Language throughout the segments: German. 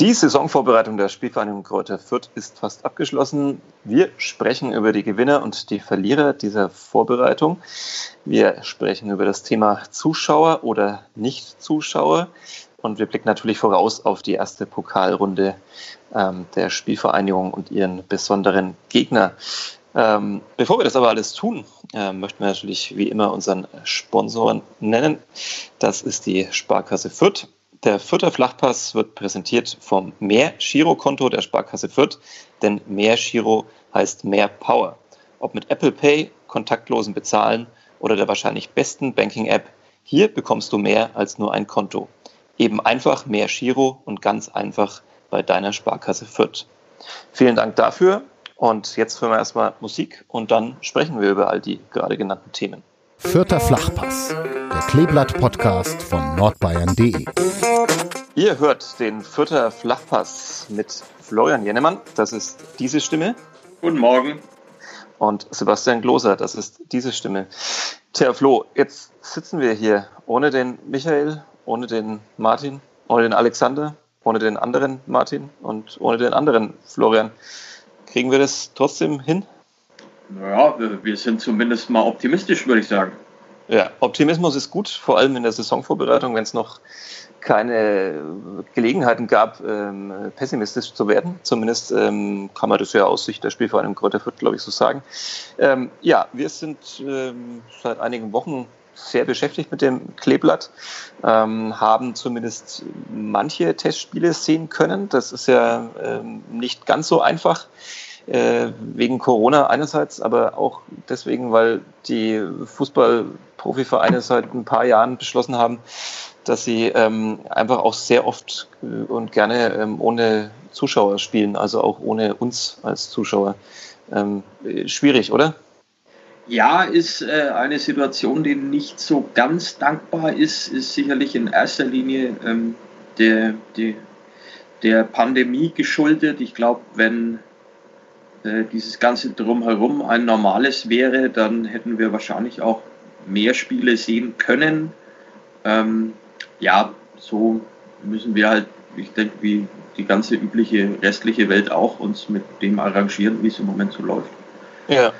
Die Saisonvorbereitung der Spielvereinigung Kräuter Fürth ist fast abgeschlossen. Wir sprechen über die Gewinner und die Verlierer dieser Vorbereitung. Wir sprechen über das Thema Zuschauer oder Nicht-Zuschauer. Und wir blicken natürlich voraus auf die erste Pokalrunde ähm, der Spielvereinigung und ihren besonderen Gegner. Ähm, bevor wir das aber alles tun, äh, möchten wir natürlich wie immer unseren Sponsoren nennen. Das ist die Sparkasse Fürth. Der Fürther Flachpass wird präsentiert vom Mehr-Giro-Konto der Sparkasse Fürth, denn Mehr-Giro heißt mehr Power. Ob mit Apple Pay, kontaktlosen Bezahlen oder der wahrscheinlich besten Banking-App, hier bekommst du mehr als nur ein Konto. Eben einfach mehr Giro und ganz einfach bei deiner Sparkasse Fürth. Vielen Dank dafür und jetzt hören wir erstmal Musik und dann sprechen wir über all die gerade genannten Themen. Vierter Flachpass, der Kleeblatt-Podcast von nordbayern.de. Ihr hört den Vierter Flachpass mit Florian Jennemann, das ist diese Stimme. Guten Morgen. Und Sebastian Gloser, das ist diese Stimme. Tja, Flo, jetzt sitzen wir hier ohne den Michael, ohne den Martin, ohne den Alexander, ohne den anderen Martin und ohne den anderen Florian. Kriegen wir das trotzdem hin? Naja, wir sind zumindest mal optimistisch, würde ich sagen. Ja, Optimismus ist gut, vor allem in der Saisonvorbereitung, wenn es noch keine Gelegenheiten gab, ähm, pessimistisch zu werden. Zumindest ähm, kann man das ja aus Sicht der Spielvereinigung Kräuter Fürth, glaube ich, so sagen. Ähm, ja, wir sind ähm, seit einigen Wochen sehr beschäftigt mit dem Kleeblatt, ähm, haben zumindest manche Testspiele sehen können. Das ist ja ähm, nicht ganz so einfach wegen Corona einerseits, aber auch deswegen, weil die Fußballprofivereine seit ein paar Jahren beschlossen haben, dass sie ähm, einfach auch sehr oft äh, und gerne ähm, ohne Zuschauer spielen, also auch ohne uns als Zuschauer. Ähm, schwierig, oder? Ja, ist äh, eine Situation, die nicht so ganz dankbar ist, ist sicherlich in erster Linie ähm, der, der, der Pandemie geschuldet. Ich glaube, wenn äh, dieses ganze Drumherum ein normales wäre, dann hätten wir wahrscheinlich auch mehr Spiele sehen können. Ähm, ja, so müssen wir halt, ich denke, wie die ganze übliche restliche Welt auch uns mit dem arrangieren, wie es im Moment so läuft. Ja,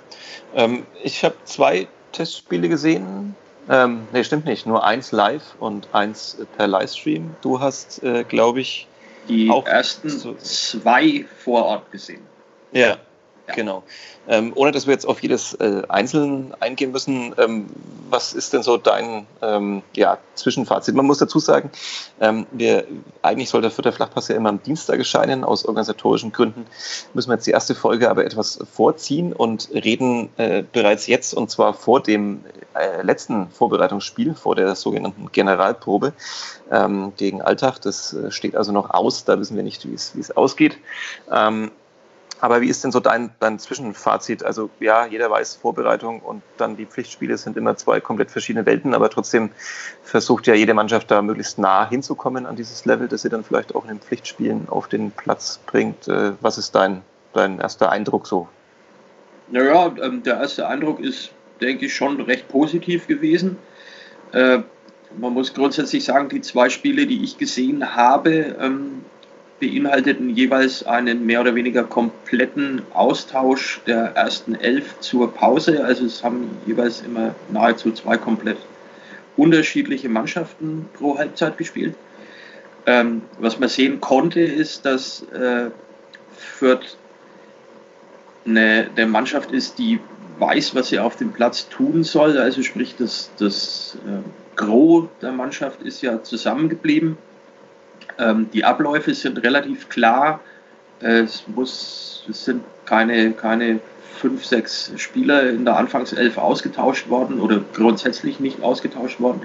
ähm, ich habe zwei Testspiele gesehen. Ähm, nee, stimmt nicht. Nur eins live und eins per Livestream. Du hast, äh, glaube ich, die auch ersten zwei vor Ort gesehen. Ja, Genau. Ähm, ohne dass wir jetzt auf jedes äh, einzeln eingehen müssen, ähm, was ist denn so dein ähm, ja, Zwischenfazit? Man muss dazu sagen, ähm, wir, eigentlich soll der vierte Flachpass ja immer am Dienstag erscheinen. Aus organisatorischen Gründen müssen wir jetzt die erste Folge aber etwas vorziehen und reden äh, bereits jetzt und zwar vor dem äh, letzten Vorbereitungsspiel, vor der sogenannten Generalprobe ähm, gegen Alltag. Das äh, steht also noch aus, da wissen wir nicht, wie es ausgeht. Aber wie ist denn so dein, dein Zwischenfazit? Also ja, jeder weiß, Vorbereitung und dann die Pflichtspiele sind immer zwei komplett verschiedene Welten, aber trotzdem versucht ja jede Mannschaft da möglichst nah hinzukommen an dieses Level, das sie dann vielleicht auch in den Pflichtspielen auf den Platz bringt. Äh, was ist dein, dein erster Eindruck so? Naja, ähm, der erste Eindruck ist, denke ich, schon recht positiv gewesen. Äh, man muss grundsätzlich sagen, die zwei Spiele, die ich gesehen habe, ähm, beinhalteten jeweils einen mehr oder weniger kompletten Austausch der ersten elf zur Pause. Also es haben jeweils immer nahezu zwei komplett unterschiedliche Mannschaften pro Halbzeit gespielt. Ähm, was man sehen konnte, ist, dass äh, Fürth eine, eine Mannschaft ist, die weiß, was sie auf dem Platz tun soll. Also sprich, das, das äh, Gros der Mannschaft ist ja zusammengeblieben. Ähm, die Abläufe sind relativ klar. Es, muss, es sind keine, keine fünf, sechs Spieler in der Anfangself ausgetauscht worden oder grundsätzlich nicht ausgetauscht worden.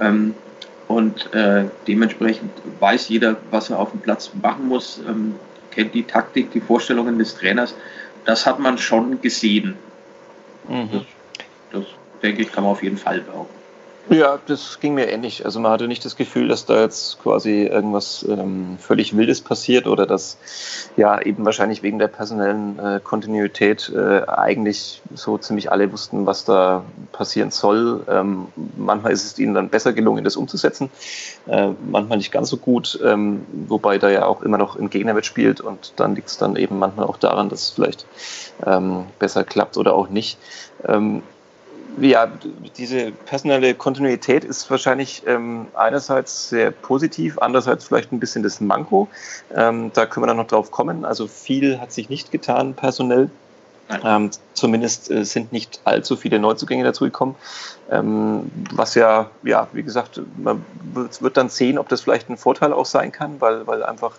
Ähm, und äh, dementsprechend weiß jeder, was er auf dem Platz machen muss, ähm, kennt die Taktik, die Vorstellungen des Trainers. Das hat man schon gesehen. Mhm. Das, das denke ich, kann man auf jeden Fall behaupten. Ja, das ging mir ähnlich. Also man hatte nicht das Gefühl, dass da jetzt quasi irgendwas ähm, völlig Wildes passiert oder dass ja eben wahrscheinlich wegen der personellen äh, Kontinuität äh, eigentlich so ziemlich alle wussten, was da passieren soll. Ähm, manchmal ist es ihnen dann besser gelungen, das umzusetzen, äh, manchmal nicht ganz so gut, ähm, wobei da ja auch immer noch ein Gegner mitspielt und dann liegt es dann eben manchmal auch daran, dass es vielleicht ähm, besser klappt oder auch nicht. Ja, diese personelle Kontinuität ist wahrscheinlich ähm, einerseits sehr positiv, andererseits vielleicht ein bisschen das Manko. Ähm, da können wir dann noch drauf kommen. Also viel hat sich nicht getan personell. Ähm, zumindest äh, sind nicht allzu viele Neuzugänge dazugekommen. Ähm, was ja, ja, wie gesagt, man wird dann sehen, ob das vielleicht ein Vorteil auch sein kann, weil, weil einfach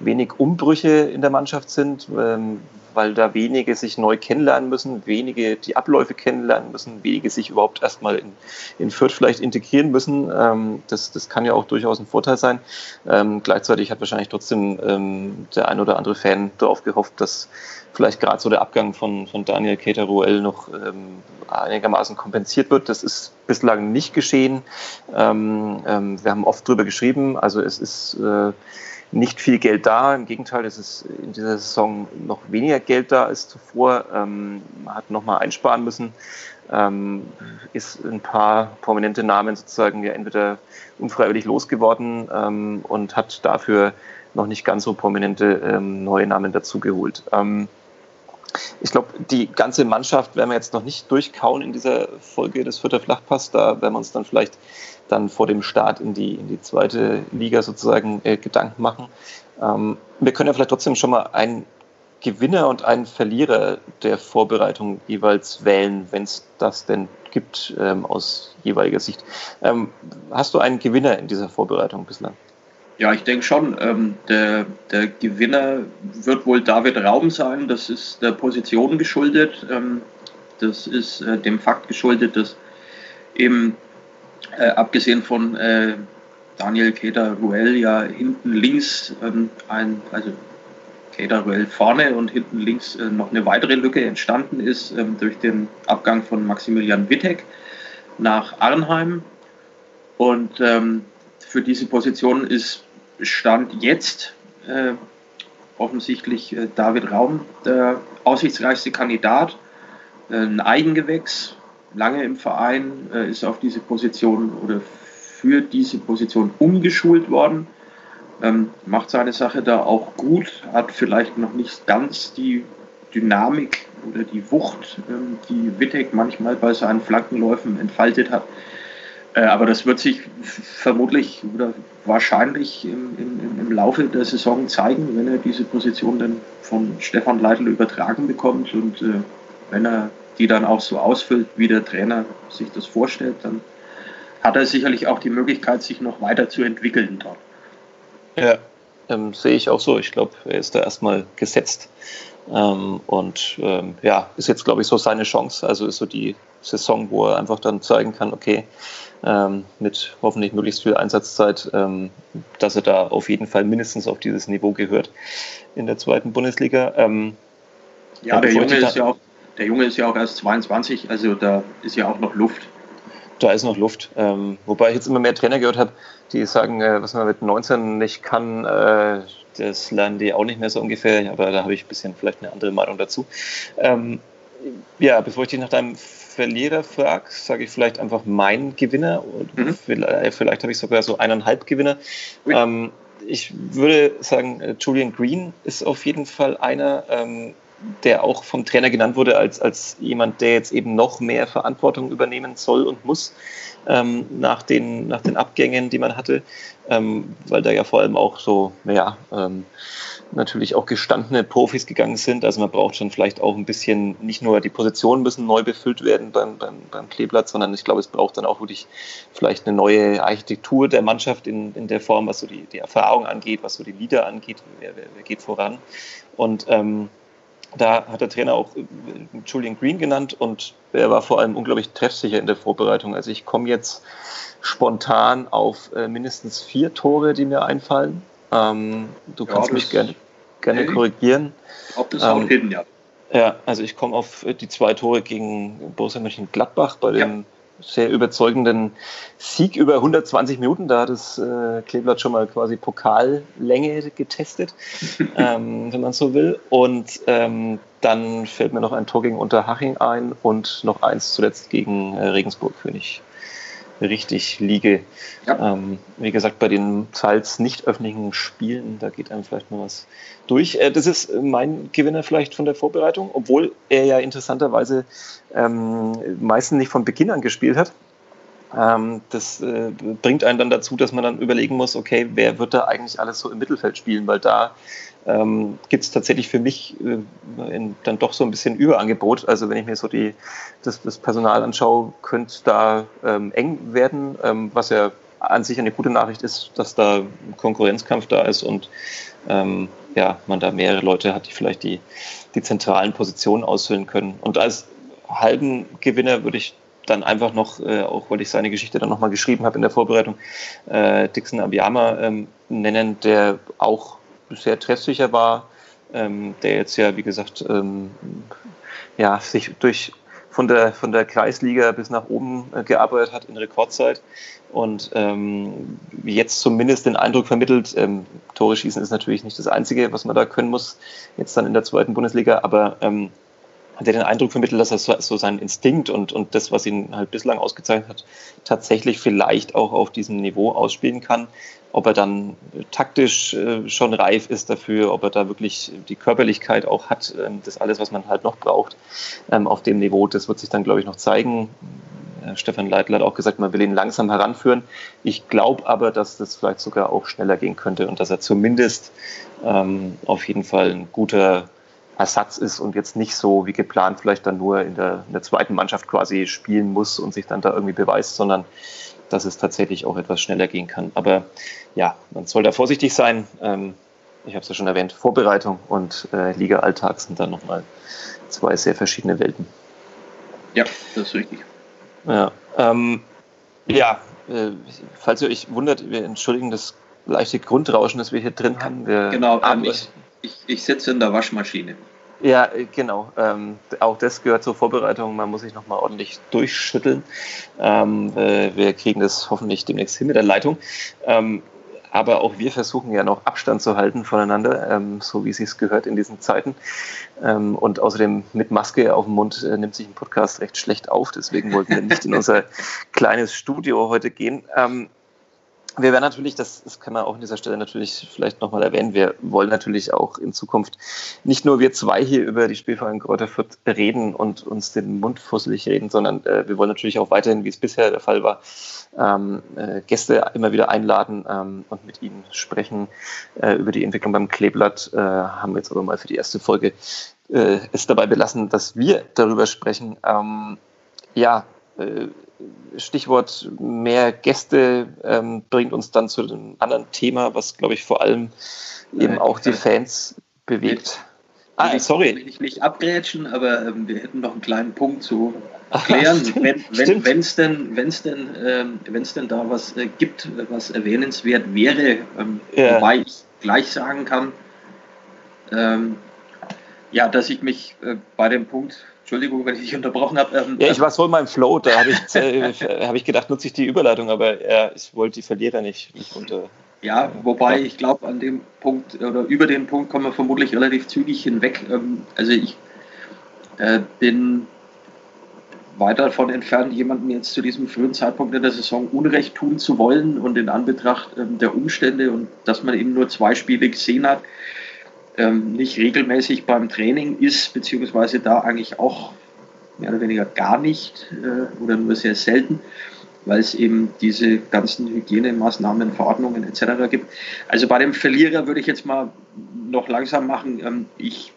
wenig Umbrüche in der Mannschaft sind, ähm, weil da wenige sich neu kennenlernen müssen, wenige die Abläufe kennenlernen müssen, wenige sich überhaupt erstmal in, in Fürth vielleicht integrieren müssen. Ähm, das, das kann ja auch durchaus ein Vorteil sein. Ähm, gleichzeitig hat wahrscheinlich trotzdem ähm, der ein oder andere Fan darauf gehofft, dass vielleicht gerade so der Abgang von, von Daniel Keteruel noch ähm, einigermaßen kompensiert wird. Das ist bislang nicht geschehen. Ähm, ähm, wir haben oft drüber geschrieben. Also es ist äh, nicht viel Geld da. Im Gegenteil, es ist in dieser Saison noch weniger Geld da als zuvor. Ähm, man hat nochmal einsparen müssen. Ähm, ist ein paar prominente Namen sozusagen ja entweder unfreiwillig losgeworden ähm, und hat dafür noch nicht ganz so prominente ähm, neue Namen dazugeholt. Ähm, ich glaube, die ganze Mannschaft werden wir jetzt noch nicht durchkauen in dieser Folge des Vierter Flachpass. Da werden wir uns dann vielleicht dann vor dem Start in die, in die zweite Liga sozusagen äh, Gedanken machen. Ähm, wir können ja vielleicht trotzdem schon mal einen Gewinner und einen Verlierer der Vorbereitung jeweils wählen, wenn es das denn gibt ähm, aus jeweiliger Sicht. Ähm, hast du einen Gewinner in dieser Vorbereitung bislang? Ja, ich denke schon. Ähm, der, der, Gewinner wird wohl David Raum sein. Das ist der Position geschuldet. Ähm, das ist äh, dem Fakt geschuldet, dass eben äh, abgesehen von äh, Daniel Keter-Ruel ja hinten links ähm, ein, also Keter-Ruel vorne und hinten links äh, noch eine weitere Lücke entstanden ist ähm, durch den Abgang von Maximilian Wittek nach Arnheim. Und ähm, für diese Position ist Stand jetzt äh, offensichtlich äh, David Raum der aussichtsreichste Kandidat. Äh, ein Eigengewächs, lange im Verein, äh, ist auf diese Position oder für diese Position umgeschult worden. Ähm, macht seine Sache da auch gut, hat vielleicht noch nicht ganz die Dynamik oder die Wucht, ähm, die Wittek manchmal bei seinen Flankenläufen entfaltet hat. Äh, aber das wird sich vermutlich oder wahrscheinlich im, im, im, Laufe der Saison zeigen, wenn er diese Position dann von Stefan Leitl übertragen bekommt und äh, wenn er die dann auch so ausfüllt, wie der Trainer sich das vorstellt, dann hat er sicherlich auch die Möglichkeit, sich noch weiter zu entwickeln dort. Ja, ähm, sehe ich auch so. Ich glaube, er ist da erstmal gesetzt. Ähm, und ähm, ja, ist jetzt, glaube ich, so seine Chance. Also ist so die Saison, wo er einfach dann zeigen kann, okay, ähm, mit hoffentlich möglichst viel Einsatzzeit, ähm, dass er da auf jeden Fall mindestens auf dieses Niveau gehört in der zweiten Bundesliga. Ähm, ja, der Junge, ist ja auch, der Junge ist ja auch erst 22, also da ist ja auch noch Luft. Da ist noch Luft. Ähm, wobei ich jetzt immer mehr Trainer gehört habe, die sagen, äh, was man mit 19 nicht kann, äh, das lernen die auch nicht mehr so ungefähr, aber da habe ich ein bisschen vielleicht eine andere Meinung dazu. Ähm, ja, bevor ich dich nach deinem Verlierer frage, sage ich vielleicht einfach mein Gewinner. Mhm. Vielleicht, vielleicht habe ich sogar so eineinhalb Gewinner. Ähm, ich würde sagen, äh, Julian Green ist auf jeden Fall einer, ähm, der auch vom Trainer genannt wurde als, als jemand, der jetzt eben noch mehr Verantwortung übernehmen soll und muss ähm, nach, den, nach den Abgängen, die man hatte, ähm, weil da ja vor allem auch so, naja, ähm, natürlich auch gestandene Profis gegangen sind. Also man braucht schon vielleicht auch ein bisschen, nicht nur die Positionen müssen neu befüllt werden beim, beim, beim Kleeblatt, sondern ich glaube, es braucht dann auch wirklich vielleicht eine neue Architektur der Mannschaft in, in der Form, was so die, die Erfahrung angeht, was so die Lieder angeht, wer, wer, wer geht voran. Und ähm, da hat der Trainer auch äh, Julian Green genannt und er war vor allem unglaublich treffsicher in der Vorbereitung. Also ich komme jetzt spontan auf äh, mindestens vier Tore, die mir einfallen. Ähm, du ja, kannst mich gerne, gerne korrigigen. Ob das ähm, hin, ja. Ja, also ich komme auf die zwei Tore gegen Borussia Mönchengladbach bei dem ja. Sehr überzeugenden Sieg über 120 Minuten. Da hat das äh, Kleeblatt schon mal quasi Pokallänge getestet, ähm, wenn man so will. Und ähm, dann fällt mir noch ein Tor gegen Unterhaching ein und noch eins zuletzt gegen äh, Regensburg, wenn ich richtig liege. Ja. Ähm, wie gesagt, bei den teils nicht öffentlichen Spielen, da geht einem vielleicht mal was durch. Äh, das ist mein Gewinner vielleicht von der Vorbereitung, obwohl er ja interessanterweise ähm, meistens nicht von Beginn an gespielt hat. Ähm, das äh, bringt einen dann dazu, dass man dann überlegen muss, okay, wer wird da eigentlich alles so im Mittelfeld spielen, weil da ähm, gibt es tatsächlich für mich äh, in, dann doch so ein bisschen Überangebot. Also wenn ich mir so die, das, das Personal anschaue, könnte da ähm, eng werden, ähm, was ja an sich eine gute Nachricht ist, dass da Konkurrenzkampf da ist und ähm, ja, man da mehrere Leute hat, die vielleicht die, die zentralen Positionen ausfüllen können. Und als halben Gewinner würde ich dann einfach noch, äh, auch weil ich seine Geschichte dann nochmal geschrieben habe in der Vorbereitung, äh, Dixon Abiyama ähm, nennen, der auch sehr treffsicher war, ähm, der jetzt ja, wie gesagt, ähm, ja, sich durch von der, von der Kreisliga bis nach oben äh, gearbeitet hat in Rekordzeit und ähm, jetzt zumindest den Eindruck vermittelt, ähm, Tore schießen ist natürlich nicht das Einzige, was man da können muss, jetzt dann in der zweiten Bundesliga, aber ähm, hat er den Eindruck vermittelt, dass er so, seinen Instinkt und, und das, was ihn halt bislang ausgezeichnet hat, tatsächlich vielleicht auch auf diesem Niveau ausspielen kann. Ob er dann taktisch äh, schon reif ist dafür, ob er da wirklich die Körperlichkeit auch hat, ähm, das alles, was man halt noch braucht ähm, auf dem Niveau, das wird sich dann, glaube ich, noch zeigen. Äh, Stefan Leitl hat auch gesagt, man will ihn langsam heranführen. Ich glaube aber, dass das vielleicht sogar auch schneller gehen könnte und dass er zumindest ähm, auf jeden Fall ein guter Ersatz ist und jetzt nicht so wie geplant vielleicht dann nur in der, in der zweiten Mannschaft quasi spielen muss und sich dann da irgendwie beweist, sondern dass es tatsächlich auch etwas schneller gehen kann. Aber ja, man soll da vorsichtig sein. Ähm, ich habe es ja schon erwähnt, Vorbereitung und äh, Liga-Alltag sind dann nochmal zwei sehr verschiedene Welten. Ja, das ist richtig. Ja, ähm, ja äh, falls ihr euch wundert, wir entschuldigen das leichte Grundrauschen, das wir hier drin haben. Wir genau, ähm, ich, ich, ich sitze in der Waschmaschine. Ja, genau. Ähm, auch das gehört zur Vorbereitung. Man muss sich nochmal ordentlich durchschütteln. Ähm, äh, wir kriegen das hoffentlich demnächst hin mit der Leitung. Ähm, aber auch wir versuchen ja noch Abstand zu halten voneinander, ähm, so wie es sich gehört in diesen Zeiten. Ähm, und außerdem mit Maske auf dem Mund äh, nimmt sich ein Podcast recht schlecht auf. Deswegen wollten wir nicht in unser kleines Studio heute gehen. Wir werden natürlich, das, das kann man auch an dieser Stelle natürlich vielleicht nochmal erwähnen, wir wollen natürlich auch in Zukunft nicht nur wir zwei hier über die Spielverein Kräuter Fürth reden und uns den Mund fusselig reden, sondern äh, wir wollen natürlich auch weiterhin, wie es bisher der Fall war, ähm, äh, Gäste immer wieder einladen ähm, und mit ihnen sprechen äh, über die Entwicklung beim Kleeblatt. Äh, haben wir jetzt aber mal für die erste Folge äh, es dabei belassen, dass wir darüber sprechen. Ähm, ja, äh, Stichwort mehr Gäste ähm, bringt uns dann zu einem anderen Thema, was, glaube ich, vor allem eben auch die Fans bewegt. Ah, ich, sorry. Ich will ich nicht abgrätschen, aber ähm, wir hätten noch einen kleinen Punkt zu klären. wenn es wenn, denn, wenn's denn, ähm, wenn's denn da was äh, gibt, was erwähnenswert wäre, ähm, ja. wobei ich gleich sagen kann, ähm, ja, dass ich mich äh, bei dem Punkt Entschuldigung, wenn ich dich unterbrochen habe. Ähm, ja, ich war so in meinem Flow, da habe ich, äh, hab ich gedacht, nutze ich die Überleitung, aber äh, ich wollte die Verlierer nicht, nicht unter. Ja, wobei ja. ich glaube, an dem Punkt oder über den Punkt kommen wir vermutlich relativ zügig hinweg. Ähm, also ich äh, bin weit davon entfernt, jemandem jetzt zu diesem frühen Zeitpunkt in der Saison Unrecht tun zu wollen und in Anbetracht ähm, der Umstände und dass man eben nur zwei Spiele gesehen hat, ähm, nicht regelmäßig beim Training ist, beziehungsweise da eigentlich auch mehr oder weniger gar nicht äh, oder nur sehr selten, weil es eben diese ganzen Hygienemaßnahmen, Verordnungen etc. gibt. Also bei dem Verlierer würde ich jetzt mal noch langsam machen. Ähm, ich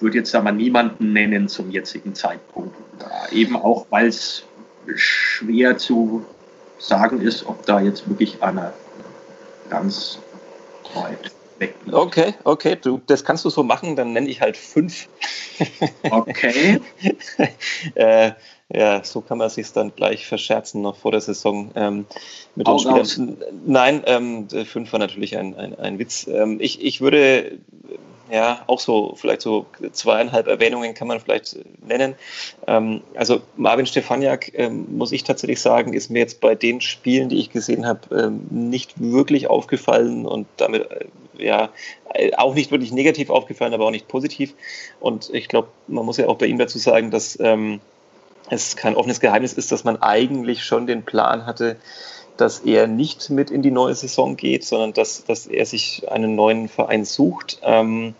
würde jetzt da mal niemanden nennen zum jetzigen Zeitpunkt. Ja, eben auch, weil es schwer zu sagen ist, ob da jetzt wirklich einer ganz weit weg. Okay, okay, du, das kannst du so machen, dann nenne ich halt fünf. Okay. äh, ja, so kann man sich dann gleich verscherzen noch vor der Saison ähm, mit den Spielern. Nein, ähm, fünf war natürlich ein, ein, ein Witz. Ähm, ich, ich würde ja, auch so, vielleicht so zweieinhalb Erwähnungen kann man vielleicht nennen. Ähm, also Marvin Stefaniak, ähm, muss ich tatsächlich sagen, ist mir jetzt bei den Spielen, die ich gesehen habe, ähm, nicht wirklich aufgefallen und damit äh, ja auch nicht wirklich negativ aufgefallen, aber auch nicht positiv. Und ich glaube, man muss ja auch bei ihm dazu sagen, dass ähm, es kein offenes Geheimnis ist, dass man eigentlich schon den Plan hatte, dass er nicht mit in die neue Saison geht, sondern dass, dass er sich einen neuen Verein sucht. Ähm,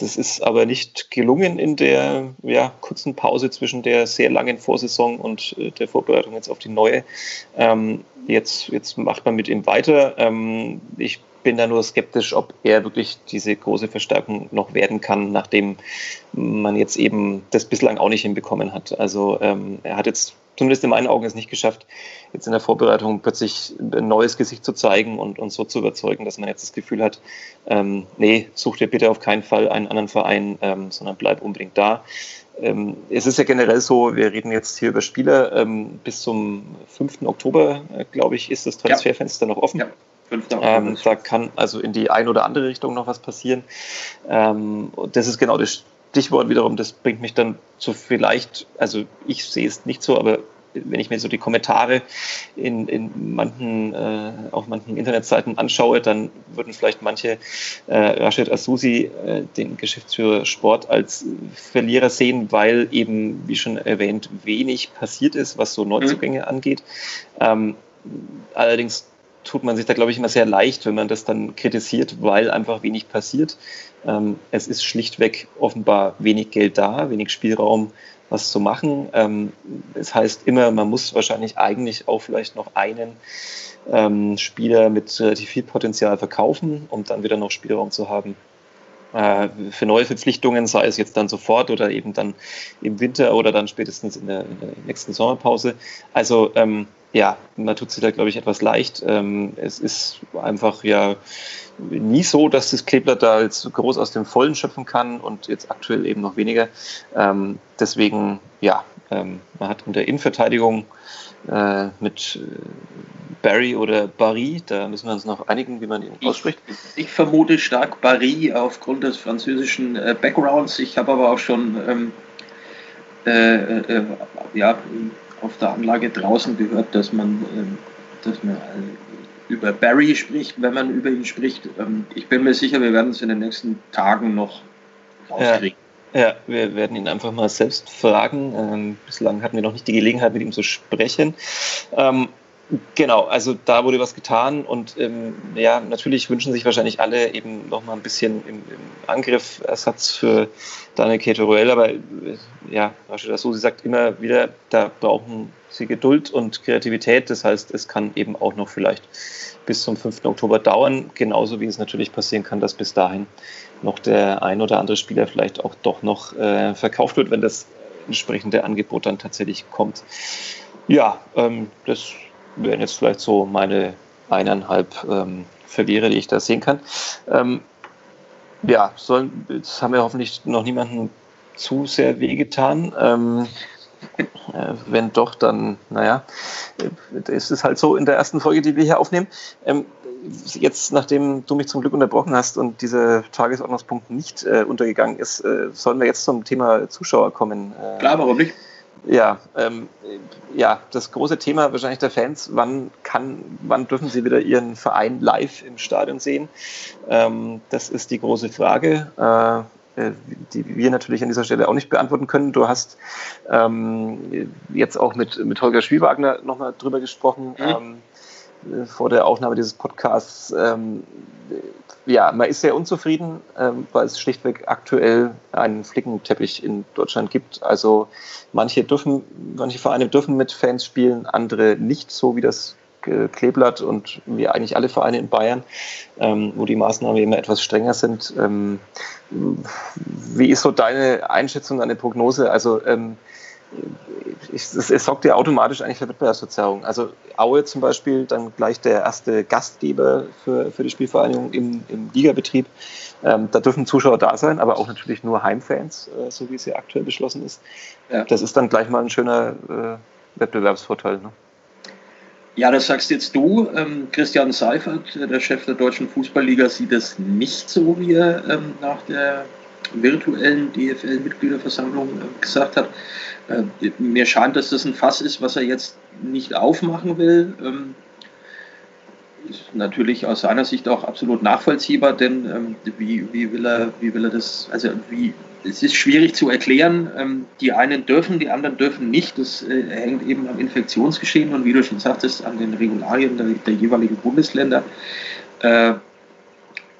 das ist aber nicht gelungen in der ja, kurzen Pause zwischen der sehr langen Vorsaison und äh, der Vorbereitung jetzt auf die neue. Ähm, jetzt, jetzt macht man mit ihm weiter. Ähm, ich bin da nur skeptisch, ob er wirklich diese große Verstärkung noch werden kann, nachdem man jetzt eben das bislang auch nicht hinbekommen hat. Also ähm, er hat jetzt zumindest in meinen Augen es nicht geschafft, jetzt in der Vorbereitung plötzlich ein neues Gesicht zu zeigen und, und so zu überzeugen, dass man jetzt das Gefühl hat, ähm, nee, such dir bitte auf keinen Fall einen anderen Verein, ähm, sondern bleib unbedingt da. Ähm, es ist ja generell so, wir reden jetzt hier über Spieler, ähm, bis zum 5. Oktober, äh, glaube ich, ist das Transferfenster ja. noch offen. Ja. Ähm, da kann also in die eine oder andere Richtung noch was passieren. Ähm, das ist genau das Stichwort wiederum, das bringt mich dann zu vielleicht, also ich sehe es nicht so, aber wenn ich mir so die Kommentare in, in manchen, äh, auf manchen Internetseiten anschaue, dann würden vielleicht manche äh, Rashid Asusi, äh, den Geschäftsführer Sport, als Verlierer sehen, weil eben, wie schon erwähnt, wenig passiert ist, was so Neuzugänge mhm. angeht. Ähm, allerdings tut man sich da, glaube ich, immer sehr leicht, wenn man das dann kritisiert, weil einfach wenig passiert. Ähm, es ist schlichtweg offenbar wenig Geld da, wenig Spielraum, was zu machen. Ähm, das heißt immer, man muss wahrscheinlich eigentlich auch vielleicht noch einen ähm, Spieler mit relativ viel Potenzial verkaufen, um dann wieder noch Spielraum zu haben äh, für neue Verpflichtungen, sei es jetzt dann sofort oder eben dann im Winter oder dann spätestens in der, in der nächsten Sommerpause. Also ähm, ja, man tut sich da, glaube ich, etwas leicht. Ähm, es ist einfach ja nie so, dass das Kleeblatt da jetzt groß aus dem Vollen schöpfen kann und jetzt aktuell eben noch weniger. Ähm, deswegen, ja, ähm, man hat in der Innenverteidigung äh, mit äh, Barry oder Barry, da müssen wir uns noch einigen, wie man ihn ausspricht. Ich, ich vermute stark Barry aufgrund des französischen äh, Backgrounds. Ich habe aber auch schon ähm, äh, äh, ja, auf der Anlage draußen gehört, dass man, ähm, dass man äh, über Barry spricht, wenn man über ihn spricht. Ähm, ich bin mir sicher, wir werden es in den nächsten Tagen noch rauskriegen. Ja, ja wir werden ihn einfach mal selbst fragen. Ähm, bislang hatten wir noch nicht die Gelegenheit, mit ihm zu sprechen. Genau, also da wurde was getan und ähm, ja, natürlich wünschen sich wahrscheinlich alle eben noch mal ein bisschen im, im Angriff Ersatz für Daniel Keteruel, aber äh, ja, Rashida so, sie sagt immer wieder, da brauchen sie Geduld und Kreativität, das heißt, es kann eben auch noch vielleicht bis zum 5. Oktober dauern, genauso wie es natürlich passieren kann, dass bis dahin noch der ein oder andere Spieler vielleicht auch doch noch äh, verkauft wird, wenn das entsprechende Angebot dann tatsächlich kommt. Ja, ähm, das wären jetzt vielleicht so meine eineinhalb ähm, Verlierer, die ich da sehen kann. Ähm, ja, sollen, jetzt haben wir hoffentlich noch niemanden zu sehr wehgetan. Ähm, äh, wenn doch, dann, naja, äh, ist es halt so in der ersten Folge, die wir hier aufnehmen. Ähm, jetzt, nachdem du mich zum Glück unterbrochen hast und dieser Tagesordnungspunkt nicht äh, untergegangen ist, äh, sollen wir jetzt zum Thema Zuschauer kommen. Äh, Klar, warum nicht? Ja, ähm, ja, das große Thema wahrscheinlich der Fans, wann kann, wann dürfen sie wieder ihren Verein live im Stadion sehen? Ähm, das ist die große Frage, äh, die wir natürlich an dieser Stelle auch nicht beantworten können. Du hast ähm, jetzt auch mit, mit Holger Schwiewagner nochmal drüber gesprochen. Mhm. Ähm, vor der Aufnahme dieses Podcasts, ähm, ja, man ist sehr unzufrieden, ähm, weil es schlichtweg aktuell einen Flickenteppich in Deutschland gibt. Also manche dürfen, manche Vereine dürfen mit Fans spielen, andere nicht, so wie das Kleeblatt und wie eigentlich alle Vereine in Bayern, ähm, wo die Maßnahmen immer etwas strenger sind. Ähm, wie ist so deine Einschätzung, deine Prognose? Also es, es sorgt ja automatisch eigentlich für Wettbewerbsverzerrung. Also Aue zum Beispiel, dann gleich der erste Gastgeber für, für die Spielvereinigung im, im Ligabetrieb. Ähm, da dürfen Zuschauer da sein, aber auch natürlich nur Heimfans, äh, so wie es ja aktuell beschlossen ist. Ja. Das ist dann gleich mal ein schöner äh, Wettbewerbsvorteil. Ne? Ja, das sagst jetzt du. Ähm, Christian Seifert, der Chef der Deutschen Fußballliga, sieht es nicht so, wie er ähm, nach der virtuellen DFL-Mitgliederversammlung äh, gesagt hat. Äh, mir scheint, dass das ein Fass ist, was er jetzt nicht aufmachen will. Ähm, ist natürlich aus seiner Sicht auch absolut nachvollziehbar, denn ähm, wie, wie, will er, wie will er das, also wie, es ist schwierig zu erklären. Ähm, die einen dürfen, die anderen dürfen nicht. Das äh, hängt eben am Infektionsgeschehen und wie du schon sagtest, an den Regularien der, der jeweiligen Bundesländer.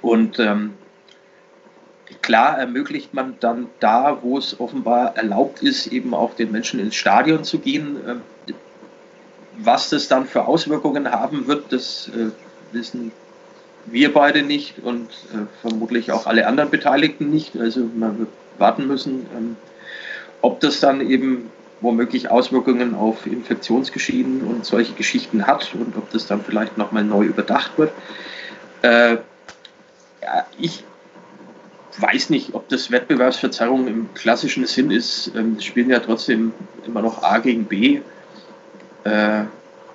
Und klar ermöglicht man dann da, wo es offenbar erlaubt ist, eben auch den Menschen ins Stadion zu gehen. Äh, was das dann für Auswirkungen haben wird, das äh, wissen wir beide nicht und äh, vermutlich auch alle anderen Beteiligten nicht. Also man wird warten müssen, ähm, ob das dann eben womöglich Auswirkungen auf Infektionsgeschehen und solche Geschichten hat und ob das dann vielleicht nochmal neu überdacht wird. Äh, ja, ich weiß nicht, ob das Wettbewerbsverzerrung im klassischen Sinn ist. Ähm, spielen ja trotzdem immer noch A gegen B. Äh,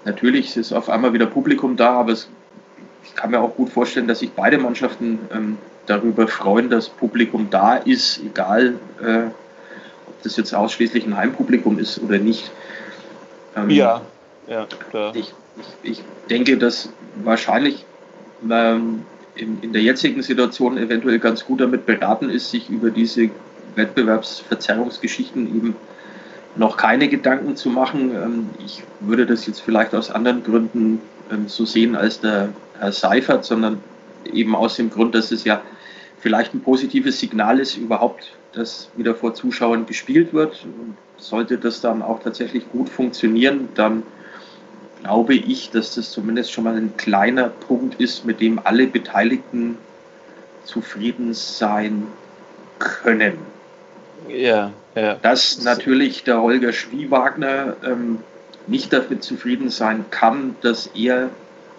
natürlich ist auf einmal wieder Publikum da, aber es, ich kann mir auch gut vorstellen, dass sich beide Mannschaften ähm, darüber freuen, dass Publikum da ist, egal äh, ob das jetzt ausschließlich ein Heimpublikum ist oder nicht. Ähm, ja, ja, klar. Ich, ich, ich denke, dass wahrscheinlich ähm, in, in der jetzigen Situation eventuell ganz gut damit beraten ist, sich über diese Wettbewerbsverzerrungsgeschichten eben noch keine Gedanken zu machen. Ähm, ich würde das jetzt vielleicht aus anderen Gründen ähm, so sehen als der Herr Seifert, sondern eben aus dem Grund, dass es ja vielleicht ein positives Signal ist, überhaupt, dass wieder vor Zuschauern gespielt wird. Und sollte das dann auch tatsächlich gut funktionieren, dann glaube ich, dass das zumindest schon mal ein kleiner Punkt ist, mit dem alle Beteiligten zufrieden sein können. Ja, ja. Dass natürlich der Holger Schwiewagner ähm, nicht damit zufrieden sein kann, dass er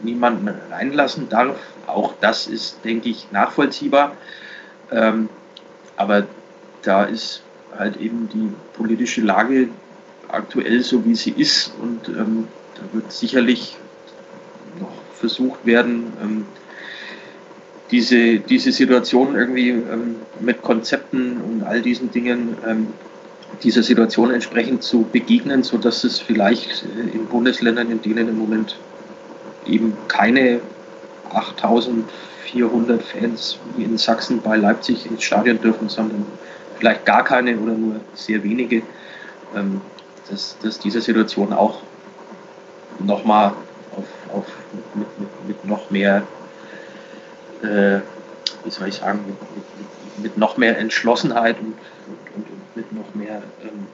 niemanden reinlassen darf. Auch das ist, denke ich, nachvollziehbar. Ähm, aber da ist halt eben die politische Lage aktuell so, wie sie ist. Und ähm, da wird sicherlich noch versucht werden, ähm, diese, diese Situation irgendwie ähm, mit Konzepten und all diesen Dingen ähm, dieser Situation entsprechend zu begegnen, sodass es vielleicht äh, in Bundesländern, in denen im Moment eben keine 8400 Fans wie in Sachsen bei Leipzig ins Stadion dürfen, sondern vielleicht gar keine oder nur sehr wenige, ähm, dass, dass diese Situation auch nochmal auf, auf, mit, mit, mit noch mehr, äh, wie soll ich sagen, mit, mit, mit noch mehr Entschlossenheit und, und, und mit noch mehr ähm,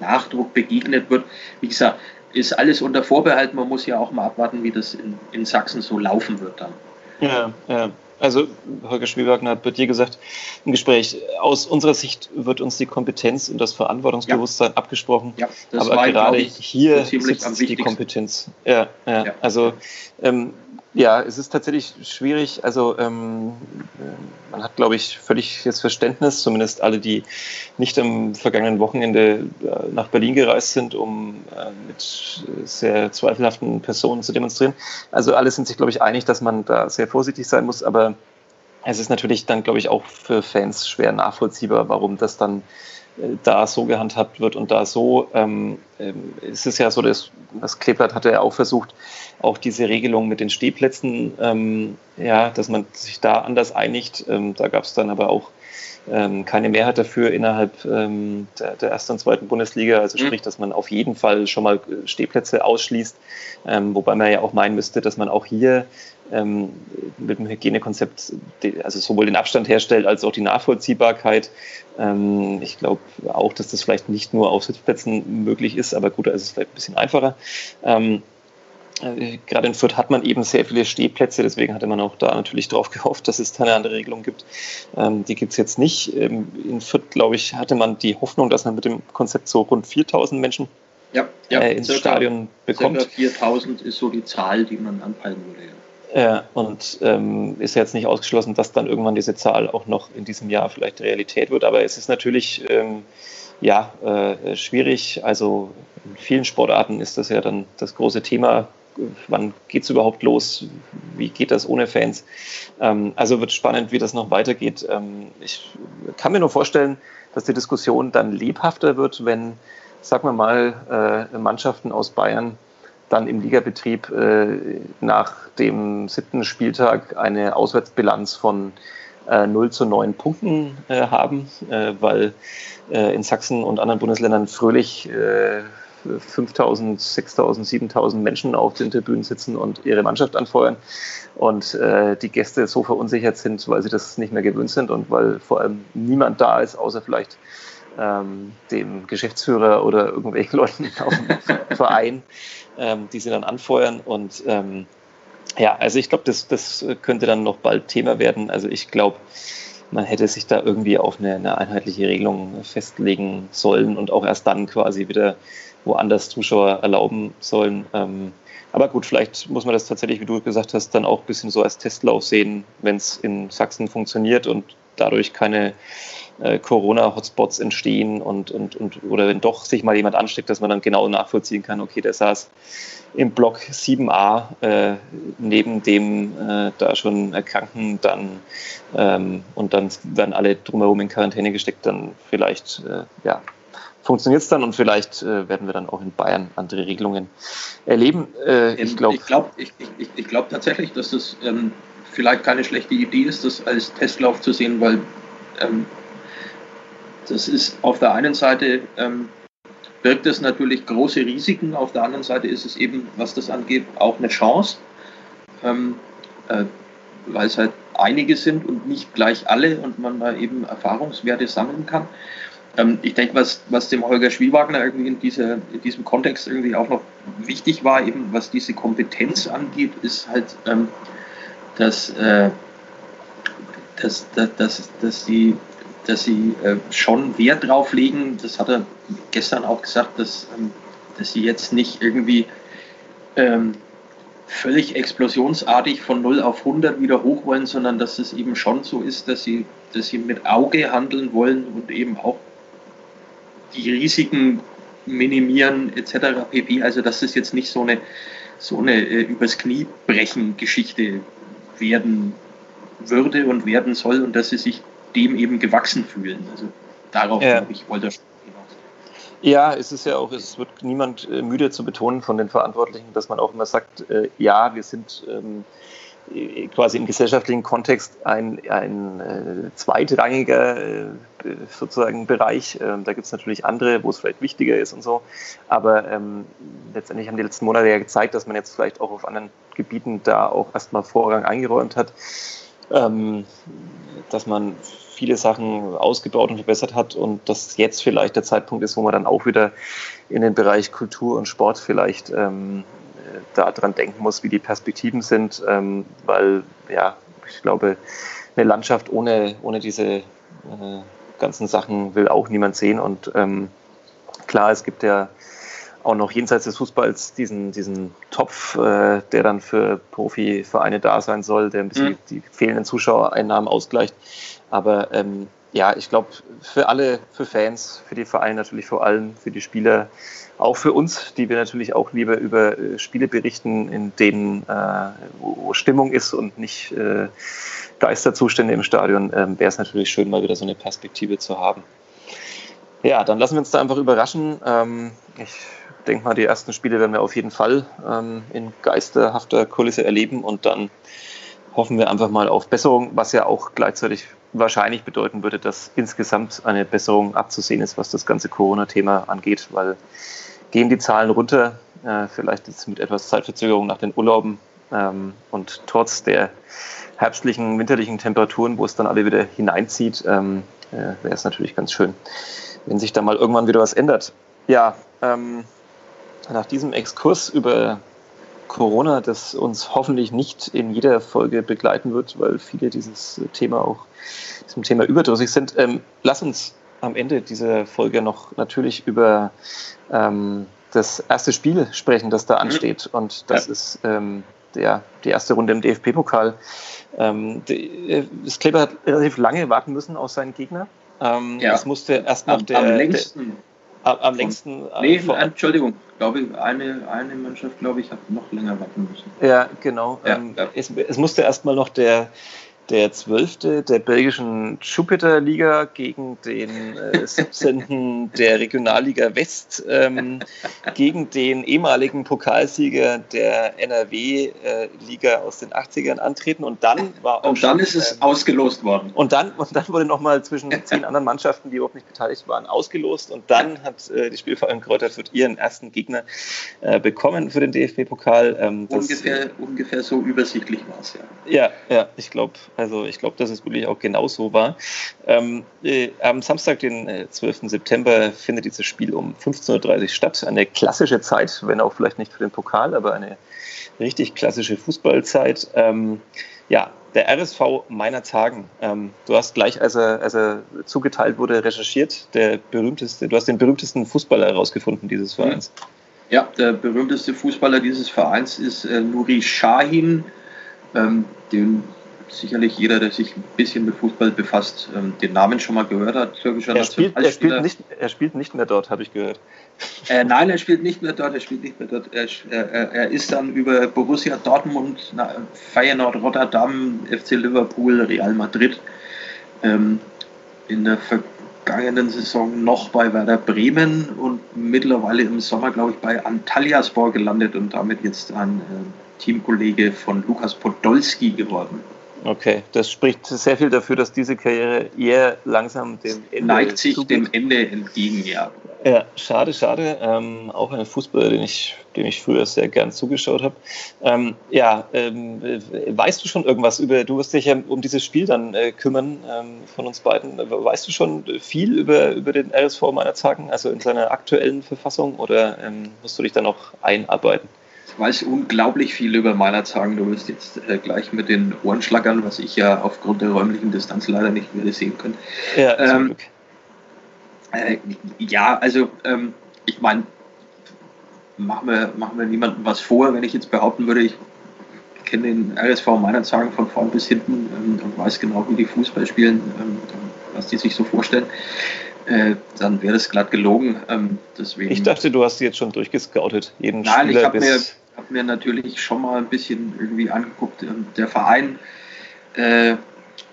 Nachdruck begegnet wird. Wie gesagt, ist alles unter Vorbehalt. Man muss ja auch mal abwarten, wie das in, in Sachsen so laufen wird dann. Ja, ja. Also Holger Schwiewagner hat bei dir gesagt im Gespräch, aus unserer Sicht wird uns die Kompetenz und das Verantwortungsbewusstsein ja. abgesprochen. Ja, aber war, gerade hier sitzt die Kompetenz. Ja, ja. ja. also ähm, ja, es ist tatsächlich schwierig. Also ähm, man hat, glaube ich, völlig jetzt Verständnis, zumindest alle, die nicht am vergangenen Wochenende äh, nach Berlin gereist sind, um äh, mit sehr zweifelhaften Personen zu demonstrieren. Also alle sind sich, glaube ich, einig, dass man da sehr vorsichtig sein muss. Aber es ist natürlich dann, glaube ich, auch für Fans schwer nachvollziehbar, warum das dann da so gehandhabt wird und da so. Ähm, ähm, es ist ja so, dass das Kleeblatt hatte ja auch versucht, auch diese Regelung mit den Stehplätzen, ähm, ja, dass man sich da anders einigt. Ähm, da gab es dann aber auch ähm, keine Mehrheit dafür innerhalb ähm, der, der, ersten und zweiten Bundesliga. Also mhm. sprich, dass man auf jeden Fall schon mal äh, Stehplätze ausschließt. Ähm, wobei man ja auch meinen müsste, dass man auch hier ähm, mit dem Hygienekonzept also sowohl den Abstand herstellt als auch die Nachvollziehbarkeit. Ähm, ich glaube auch, dass das vielleicht nicht nur auf Sitzplätzen möglich ist, aber gut, da ist es vielleicht ein bisschen einfacher. Äh, gerade in Fürth hat man eben sehr viele Stehplätze, deswegen hatte man auch da natürlich drauf gehofft, dass es da eine andere Regelung gibt. Ähm, die gibt es jetzt nicht. Ähm, in Fürth, glaube ich, hatte man die Hoffnung, dass man mit dem Konzept so rund 4000 Menschen ja, ja, äh, ins circa, Stadion bekommt. Circa 4000 ist so die Zahl, die man anpeilen würde. Ja. Ja, und ähm, ist jetzt nicht ausgeschlossen, dass dann irgendwann diese Zahl auch noch in diesem Jahr vielleicht Realität wird. Aber es ist natürlich ähm, ja, äh, schwierig. Also in vielen Sportarten ist das ja dann das große Thema wann geht es überhaupt los? Wie geht das ohne Fans? Ähm, also wird spannend, wie das noch weitergeht. Ähm, ich kann mir nur vorstellen, dass die Diskussion dann lebhafter wird, wenn, sagen wir mal, äh, Mannschaften aus Bayern dann im Ligabetrieb äh, nach dem siebten Spieltag eine Auswärtsbilanz von äh, 0 zu 9 Punkten äh, haben, äh, weil äh, in Sachsen und anderen Bundesländern fröhlich 5000, 6000, 7000 Menschen auf den Tribünen sitzen und ihre Mannschaft anfeuern und äh, die Gäste so verunsichert sind, weil sie das nicht mehr gewöhnt sind und weil vor allem niemand da ist, außer vielleicht ähm, dem Geschäftsführer oder irgendwelchen Leuten auf dem Verein, ähm, die sie dann anfeuern und ähm, ja, also ich glaube, das, das könnte dann noch bald Thema werden. Also ich glaube, man hätte sich da irgendwie auf eine, eine, einheitliche Regelung festlegen sollen und auch erst dann quasi wieder woanders Zuschauer erlauben sollen. Ähm, aber gut, vielleicht muss man das tatsächlich, wie du gesagt hast, dann auch ein bisschen so als Testlauf sehen, wenn es in Sachsen funktioniert und dadurch keine äh, Corona-Hotspots entstehen und, und, und oder wenn doch sich mal jemand ansteckt, dass man dann genau nachvollziehen kann, okay, der saß im Block 7a äh, neben dem äh, da schon Erkrankten dann ähm, und dann werden alle drumherum in Quarantäne gesteckt, dann vielleicht äh, ja, funktioniert es dann und vielleicht äh, werden wir dann auch in Bayern andere Regelungen erleben. Äh, ich glaube ich glaub, ich, ich, ich glaub tatsächlich, dass das ähm, vielleicht keine schlechte Idee ist, das als Testlauf zu sehen, weil ähm, das ist auf der einen Seite ähm, birgt es natürlich große Risiken, auf der anderen Seite ist es eben, was das angeht, auch eine Chance, ähm, äh, weil es halt einige sind und nicht gleich alle und man da eben Erfahrungswerte sammeln kann. Ähm, ich denke, was, was dem Holger Schwiewagner irgendwie in, dieser, in diesem Kontext irgendwie auch noch wichtig war, eben was diese Kompetenz angeht, ist halt, ähm, dass, äh, dass, dass, dass, dass die dass sie äh, schon Wert drauf legen, das hat er gestern auch gesagt, dass, ähm, dass sie jetzt nicht irgendwie ähm, völlig explosionsartig von 0 auf 100 wieder hoch wollen, sondern dass es eben schon so ist, dass sie, dass sie mit Auge handeln wollen und eben auch die Risiken minimieren etc. pp. Also dass es jetzt nicht so eine, so eine äh, übers Knie brechen Geschichte werden würde und werden soll und dass sie sich dem eben gewachsen fühlen. Also darauf, ja. glaube ich, wollte er ja, es ist ja auch, es wird niemand äh, müde zu betonen von den Verantwortlichen, dass man auch immer sagt, äh, ja, wir sind ähm, äh, quasi im gesellschaftlichen Kontext ein, ein äh, zweitrangiger äh, sozusagen Bereich. Ähm, da gibt es natürlich andere, wo es vielleicht wichtiger ist und so. Aber ähm, letztendlich haben die letzten Monate ja gezeigt, dass man jetzt vielleicht auch auf anderen Gebieten da auch erstmal Vorrang eingeräumt hat ähm, dass man viele Sachen ausgebaut und verbessert hat und dass jetzt vielleicht der Zeitpunkt ist, wo man dann auch wieder in den Bereich Kultur und Sport vielleicht ähm, daran denken muss, wie die Perspektiven sind, ähm, weil ja, ich glaube, eine Landschaft ohne, ohne diese äh, ganzen Sachen will auch niemand sehen und ähm, klar, es gibt ja auch noch jenseits des Fußballs diesen, diesen Topf, äh, der dann für Profivereine da sein soll, der ein bisschen mhm. die fehlenden Zuschauereinnahmen ausgleicht. Aber ähm, ja, ich glaube, für alle, für Fans, für die Vereine natürlich vor allem, für die Spieler, auch für uns, die wir natürlich auch lieber über äh, Spiele berichten, in denen äh, wo Stimmung ist und nicht äh, Geisterzustände im Stadion, ähm, wäre es natürlich schön, mal wieder so eine Perspektive zu haben. Ja, dann lassen wir uns da einfach überraschen. Ähm, ich denke mal, die ersten Spiele werden wir auf jeden Fall ähm, in geisterhafter Kulisse erleben und dann hoffen wir einfach mal auf Besserung, was ja auch gleichzeitig wahrscheinlich bedeuten würde, dass insgesamt eine Besserung abzusehen ist, was das ganze Corona-Thema angeht, weil gehen die Zahlen runter, äh, vielleicht jetzt mit etwas Zeitverzögerung nach den Urlauben ähm, und trotz der herbstlichen, winterlichen Temperaturen, wo es dann alle wieder hineinzieht, ähm, äh, wäre es natürlich ganz schön, wenn sich da mal irgendwann wieder was ändert. Ja, ähm, nach diesem Exkurs über Corona, das uns hoffentlich nicht in jeder Folge begleiten wird, weil viele dieses Thema auch diesem Thema überdrüssig sind. Ähm, lass uns am Ende dieser Folge noch natürlich über ähm, das erste Spiel sprechen, das da mhm. ansteht. Und das ja. ist ähm, der, die erste Runde im DFB-Pokal. Ähm, äh, das Kleber hat relativ lange warten müssen auf seinen Gegner. Ähm, ja. Es musste erst nach der, am längsten. Am, am längsten. Nee, vor, Entschuldigung, glaube ich, eine, eine Mannschaft, glaube ich, hat noch länger warten müssen. Ja, genau. Ja, ähm, ja. Es, es musste erstmal noch der der 12. der belgischen Jupiter-Liga gegen den äh, 17. der Regionalliga West, ähm, gegen den ehemaligen Pokalsieger der NRW-Liga äh, aus den 80ern antreten. Und dann war auch. Und dann schon, ist es ähm, ausgelost worden. Und dann, und dann wurde nochmal zwischen zehn anderen Mannschaften, die überhaupt nicht beteiligt waren, ausgelost. Und dann hat äh, die Spielverein Kräuter Fürth ihren ersten Gegner äh, bekommen für den DFB-Pokal. Ähm, ungefähr, ungefähr so übersichtlich war es ja. Ja, ja, ich glaube also ich glaube, dass es wirklich auch genau so war. Ähm, äh, am Samstag, den äh, 12. September, findet dieses Spiel um 15.30 Uhr statt. Eine klassische Zeit, wenn auch vielleicht nicht für den Pokal, aber eine richtig klassische Fußballzeit. Ähm, ja, der RSV meiner Tagen. Ähm, du hast gleich, als er, als er zugeteilt wurde, recherchiert. Der berühmteste, du hast den berühmtesten Fußballer herausgefunden dieses Vereins. Ja, der berühmteste Fußballer dieses Vereins ist äh, Nuri Shahin. Ähm, den sicherlich jeder, der sich ein bisschen mit Fußball befasst, ähm, den Namen schon mal gehört hat. Türkischer er, spielt, er, spielt nicht, er spielt nicht mehr dort, habe ich gehört. Äh, nein, er spielt nicht mehr dort, er spielt nicht mehr dort. Er, er, er ist dann über Borussia Dortmund, Feyenoord Rotterdam, FC Liverpool, Real Madrid ähm, in der vergangenen Saison noch bei Werder Bremen und mittlerweile im Sommer, glaube ich, bei Antalyaspor gelandet und damit jetzt ein äh, Teamkollege von Lukas Podolski geworden. Okay, das spricht sehr viel dafür, dass diese Karriere eher langsam dem Ende neigt sich zugeht. dem Ende entgegen, ja. Ja, schade, schade. Ähm, auch ein Fußballer, den ich, dem ich früher sehr gern zugeschaut habe. Ähm, ja, ähm, weißt du schon irgendwas über, du wirst dich ja um dieses Spiel dann äh, kümmern ähm, von uns beiden. Weißt du schon viel über, über den RSV meiner Zagen, also in seiner aktuellen Verfassung, oder ähm, musst du dich da noch einarbeiten? Weiß unglaublich viel über meiner Zagen. Du wirst jetzt äh, gleich mit den Ohren schlackern, was ich ja aufgrund der räumlichen Distanz leider nicht wieder sehen kann. Ja, ähm, äh, ja also ähm, ich meine, machen wir, machen wir niemandem was vor, wenn ich jetzt behaupten würde, ich kenne den RSV meiner Zagen von vorn bis hinten ähm, und weiß genau, wie die Fußball spielen, ähm, was die sich so vorstellen. Äh, dann wäre das glatt gelogen. Ähm, deswegen, ich dachte, du hast sie jetzt schon durchgescoutet, jeden Nein, Spieler ich habe mir, hab mir natürlich schon mal ein bisschen irgendwie angeguckt. Ähm, der Verein äh,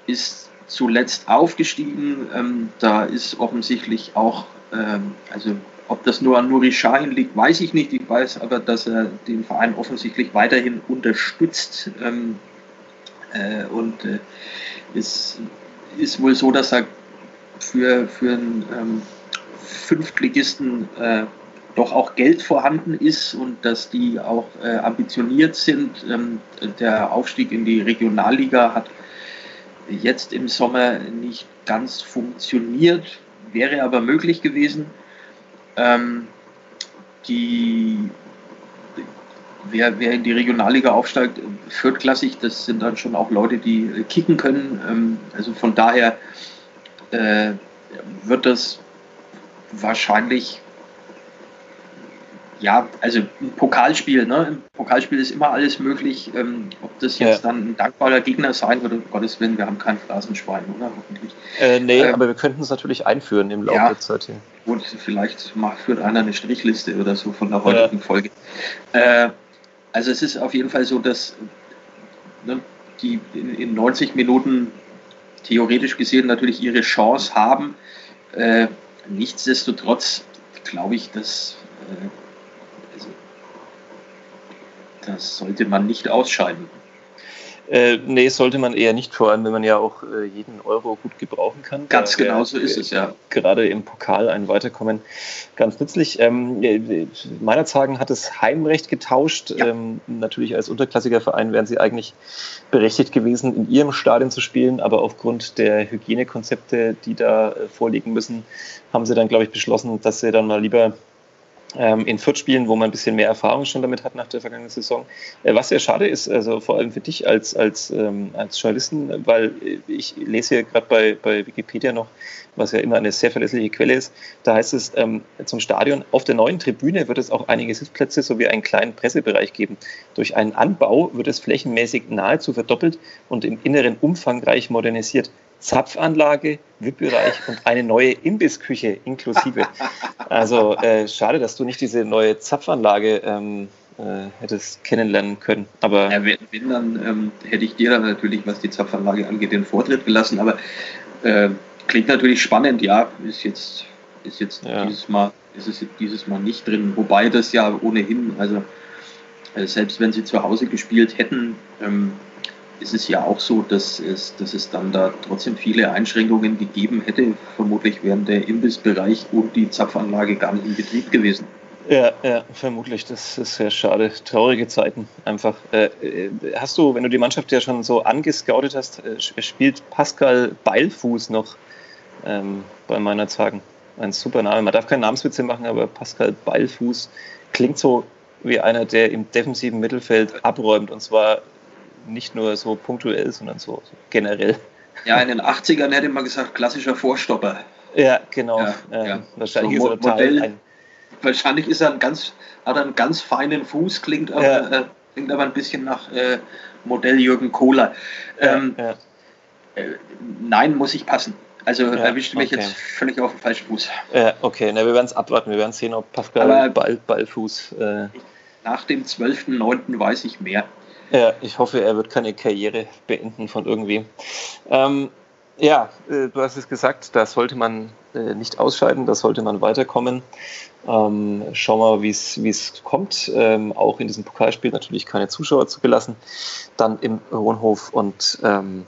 ist zuletzt aufgestiegen. Ähm, da ist offensichtlich auch, ähm, also ob das nur an Nuri Shahin liegt, weiß ich nicht. Ich weiß aber, dass er den Verein offensichtlich weiterhin unterstützt. Ähm, äh, und äh, es ist wohl so, dass er für, für einen ähm, Fünftligisten äh, doch auch Geld vorhanden ist und dass die auch äh, ambitioniert sind. Ähm, der Aufstieg in die Regionalliga hat jetzt im Sommer nicht ganz funktioniert, wäre aber möglich gewesen. Ähm, die, wer, wer in die Regionalliga aufsteigt, viertklassig, das sind dann schon auch Leute, die kicken können. Ähm, also von daher äh, wird das wahrscheinlich, ja, also ein Pokalspiel, ne? Im Pokalspiel ist immer alles möglich. Ähm, ob das jetzt ja. dann ein dankbarer Gegner sein wird, um Gottes Willen, wir haben kein Phrasenschwein, oder? Hoffentlich. Äh, nee, ähm, aber wir könnten es natürlich einführen im Laufe ja, der Zeit hier. Gut, vielleicht macht, führt einer eine Strichliste oder so von der heutigen ja. Folge. Äh, also es ist auf jeden Fall so, dass ne, die in, in 90 Minuten theoretisch gesehen natürlich ihre Chance haben. Äh, nichtsdestotrotz glaube ich, dass äh, also, das sollte man nicht ausscheiden. Äh, nee, sollte man eher nicht, vor allem wenn man ja auch äh, jeden Euro gut gebrauchen kann. Ganz genau so ist es, ja. Gerade im Pokal ein Weiterkommen ganz nützlich. Ähm, meiner Zagen hat es Heimrecht getauscht. Ja. Ähm, natürlich als unterklassiger Verein wären sie eigentlich berechtigt gewesen, in ihrem Stadion zu spielen, aber aufgrund der Hygienekonzepte, die da äh, vorliegen müssen, haben sie dann, glaube ich, beschlossen, dass sie dann mal lieber in Fürth wo man ein bisschen mehr Erfahrung schon damit hat nach der vergangenen Saison. Äh, was sehr schade ist, also vor allem für dich als, als, ähm, als Journalisten, weil ich lese hier gerade bei, bei Wikipedia noch, was ja immer eine sehr verlässliche Quelle ist, da heißt es ähm, zum Stadion, auf der neuen Tribüne wird es auch einige Sitzplätze sowie einen kleinen Pressebereich geben. Durch einen Anbau wird es flächenmäßig nahezu verdoppelt und im Inneren umfangreich modernisiert. Zapfanlage, VIP-Bereich und eine neue Imbissküche inklusive. Also äh, schade, dass du nicht diese neue Zapfanlage ähm, äh, hättest kennenlernen können. Aber ja, wenn, wenn dann ähm, hätte ich dir dann natürlich, was die Zapfanlage angeht, den Vortritt gelassen. Aber äh, klingt natürlich spannend. Ja, ist jetzt ist jetzt ja. dieses Mal ist es dieses Mal nicht drin. Wobei das ja ohnehin, also äh, selbst wenn sie zu Hause gespielt hätten, ähm, ist es ja auch so, dass es, dass es dann da trotzdem viele Einschränkungen gegeben hätte. Vermutlich wären der Imbissbereich und die Zapfanlage gar nicht in Betrieb gewesen. Ja, ja, vermutlich. Das ist sehr schade. Traurige Zeiten einfach. Äh, äh hast du, wenn du die Mannschaft ja schon so angescoutet hast, äh, spielt Pascal Beilfuß noch ähm, bei meiner Zagen? Ein super Name. Man darf keine Namenswitze machen, aber Pascal Beilfuß klingt so wie einer, der im defensiven Mittelfeld abräumt und zwar nicht nur so punktuell, sondern so, so generell. Ja, in den 80ern hätte man gesagt, klassischer Vorstopper. Ja, genau. Ja, ähm, ja. Wahrscheinlich so, ist er ein, Wahrscheinlich ist er ein ganz, hat er einen ganz feinen Fuß, klingt aber, ja. äh, klingt aber ein bisschen nach äh, Modell Jürgen Kohler. Ähm, äh, nein, muss ich passen. Also ja, erwischt mich okay. jetzt völlig auf den falschen Fuß. Ja, okay, Na, wir werden es abwarten, wir werden sehen, ob Pascal Ball, Ballfuß. Äh nach dem 12.09. weiß ich mehr. Ja, ich hoffe, er wird keine Karriere beenden von irgendwie. Ähm, ja, äh, du hast es gesagt, da sollte man äh, nicht ausscheiden, da sollte man weiterkommen. Ähm, schauen wir mal, wie es kommt. Ähm, auch in diesem Pokalspiel natürlich keine Zuschauer zugelassen. Dann im Hohenhof und ähm,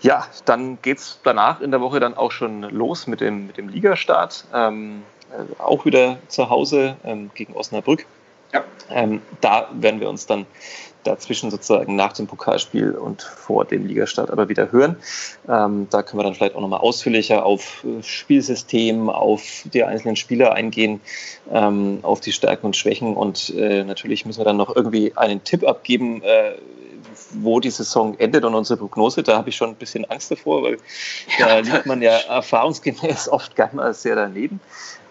ja, dann geht es danach in der Woche dann auch schon los mit dem, mit dem Ligastart. Ähm, äh, auch wieder zu Hause ähm, gegen Osnabrück. Ja. Ähm, da werden wir uns dann dazwischen sozusagen nach dem Pokalspiel und vor dem Ligastart aber wieder hören. Ähm, da können wir dann vielleicht auch nochmal ausführlicher auf äh, Spielsystem, auf die einzelnen Spieler eingehen, ähm, auf die Stärken und Schwächen und äh, natürlich müssen wir dann noch irgendwie einen Tipp abgeben, äh, wo die Saison endet und unsere Prognose, da habe ich schon ein bisschen Angst davor, weil ja, da liegt man ja erfahrungsgemäß oft gar mal sehr daneben.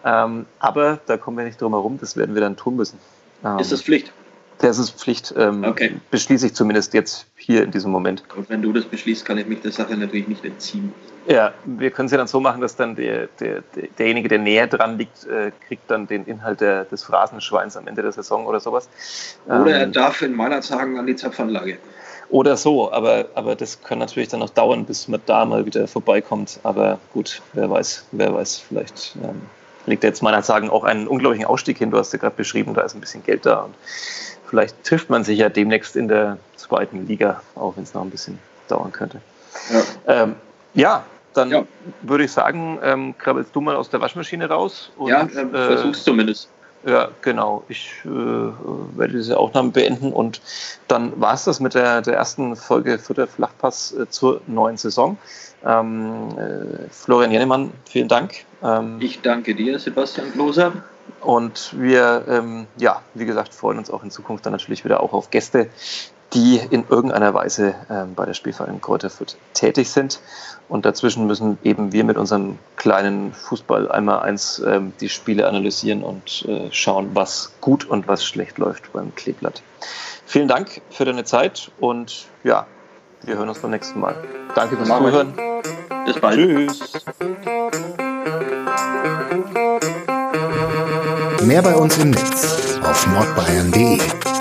Ähm, aber da kommen wir nicht drum herum, das werden wir dann tun müssen. Ähm, ist das Pflicht? Das ist Pflicht, ähm, okay. beschließe ich zumindest jetzt hier in diesem Moment. Und wenn du das beschließt, kann ich mich der Sache natürlich nicht entziehen. Ja, wir können es ja dann so machen, dass dann der, der, derjenige, der näher dran liegt, äh, kriegt dann den Inhalt der, des Phrasenschweins am Ende der Saison oder sowas. Oder ähm, er darf in meiner Sagen an die Zapfanlage. Oder so, aber, aber das kann natürlich dann noch dauern, bis man da mal wieder vorbeikommt. Aber gut, wer weiß, wer weiß, vielleicht ähm, legt jetzt meiner Sagen auch einen unglaublichen Ausstieg hin. Du hast ja gerade beschrieben, da ist ein bisschen Geld da und vielleicht trifft man sich ja demnächst in der zweiten Liga, auch wenn es noch ein bisschen dauern könnte. Ja, ähm, ja dann ja. würde ich sagen, ähm, krabbelst du mal aus der Waschmaschine raus. Und, ja, äh, versuch's zumindest. Ja, genau. Ich äh, werde diese Aufnahme beenden und dann war es das mit der, der ersten Folge für der Flachpass äh, zur neuen Saison. Ähm, äh, Florian Jennemann, vielen Dank. Ähm, ich danke dir, Sebastian Kloser. Und wir, ähm, ja, wie gesagt, freuen uns auch in Zukunft dann natürlich wieder auch auf Gäste, die in irgendeiner Weise ähm, bei der Spielverein Kräuter Fürth tätig sind. Und dazwischen müssen eben wir mit unserem kleinen Fußball einmal eins ähm, die Spiele analysieren und äh, schauen, was gut und was schlecht läuft beim Kleeblatt. Vielen Dank für deine Zeit und ja, wir hören uns beim nächsten Mal. Danke fürs Zuhören. Bis bald. Tschüss. Mehr bei uns im Netz auf nordbayern.de